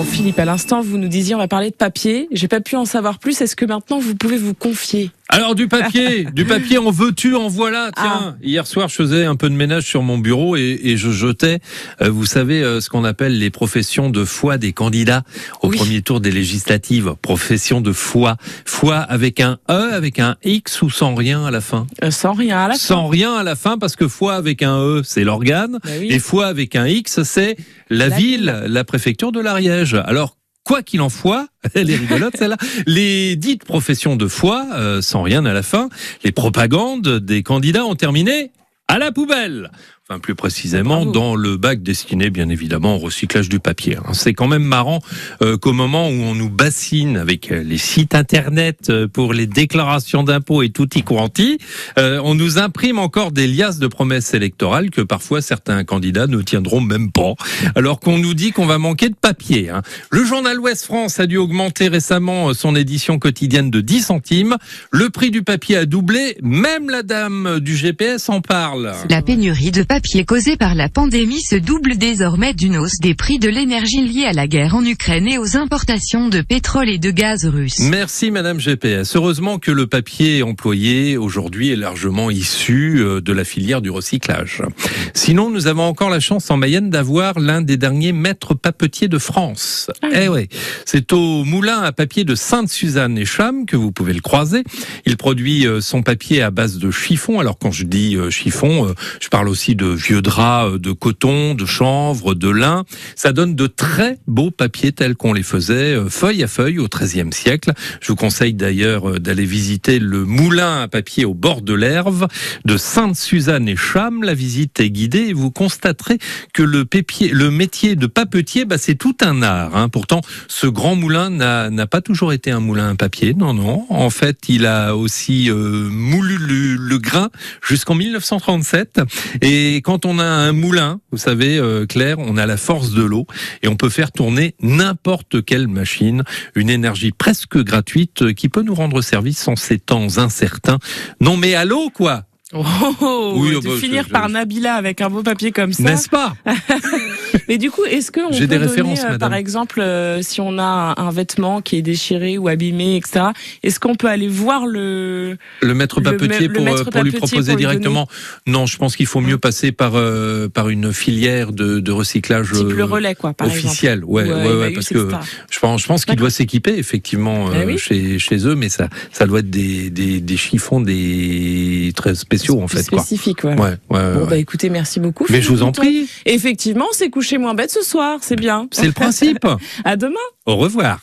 Bon, Philippe, à l'instant, vous nous disiez on va parler de papier. J'ai pas pu en savoir plus. Est-ce que maintenant vous pouvez vous confier? Alors du papier, du papier en veux-tu, en voilà. Ah. Tiens, hier soir je faisais un peu de ménage sur mon bureau et, et je jetais, euh, vous savez, euh, ce qu'on appelle les professions de foi des candidats au Oui. premier tour des législatives. Profession de foi, foi avec un E, avec un X ou sans rien à la fin? Euh, Sans rien à la fin. Sans rien à la fin parce que foi avec un E, c'est l'organe. Bah oui. Et foi avec un X, c'est la, La ville, la préfecture de l'Ariège. Alors, quoi qu'il en soit, elle est rigolote celle-là, les dites professions de foi, euh, sans rien à la fin, les propagandes des candidats ont terminé à la poubelle. Enfin, plus précisément, Bravo. dans le bac destiné, bien évidemment, au recyclage du papier. hein. C'est quand même marrant euh, qu'au moment où on nous bassine avec euh, les sites internet euh, pour les déclarations d'impôts et tutti quanti, euh, on nous imprime encore des liasses de promesses électorales que parfois certains candidats ne tiendront même pas, alors qu'on nous dit qu'on va manquer de papier. hein. Le journal Ouest France a dû augmenter récemment son édition quotidienne de 10 centimes. Le prix du papier a doublé, même la dame du GPS en parle. La pénurie de papier causée par la pandémie se double désormais d'une hausse des prix de l'énergie liée à la guerre en Ukraine et aux importations de pétrole et de gaz russes. Merci Madame GPS. Heureusement que le papier employé aujourd'hui est largement issu euh, de la filière du recyclage. Sinon, nous avons encore la chance en Mayenne d'avoir l'un des derniers maîtres papetiers de France. Eh ouais, c'est au moulin à papier de Sainte-Suzanne et Cham que vous pouvez le croiser. Il produit euh, son papier à base de chiffon. Alors quand je dis euh, chiffon, je parle aussi de vieux draps, euh, de coton, de chanvre, de lin. Ça donne de très beaux papiers tels qu'on les faisait euh, feuille à feuille au XIIIe siècle. Je vous conseille d'ailleurs euh, d'aller visiter le moulin à papier au bord de l'Erve de Sainte-Suzanne et Cham. La visite est guidée et vous constaterez que le, métier de papetier, bah, c'est tout un art. hein. Pourtant, ce grand moulin n'a pas toujours été un moulin à papier. Non, non. En fait, il a aussi moulu le, le grain jusqu'en 1937. Et quand on a un moulin, vous savez, euh, Claire, on a la force de l'eau et on peut faire tourner n'importe quelle machine. Une énergie presque gratuite euh, qui peut nous rendre service en ces temps incertains. Non, mais à l'eau, quoi? Oh, Oui, de oh, bah, finir je- je- par Nabila avec un beau papier comme ça. N'est-ce pas? Mais du coup, est-ce que on J'ai peut des donner, références, euh, madame. par exemple, euh, si on a un, un vêtement qui est déchiré ou abîmé, etc. Est-ce qu'on peut aller voir le Le maître papetier me- le pour, maître euh, pour lui proposer pour lui directement. Non, je pense qu'il faut mieux passer par euh, par une filière de, de recyclage type le relais, quoi, par officiel. exemple Ouais, Ou, ouais, ouais, Emmaüs, parce que etc. je pense, je pense qu'il doit s'équiper effectivement euh, oui. chez chez eux, mais ça ça doit être des des, des chiffons des très spéciaux en quoi. spécifique, ouais. Ouais, ouais, Bon, ouais. bah écoutez, merci beaucoup. mais je vous en prie, Effectivement, c'est couché moins bête ce soir, c'est bien. c'est le principe. À demain. Au revoir.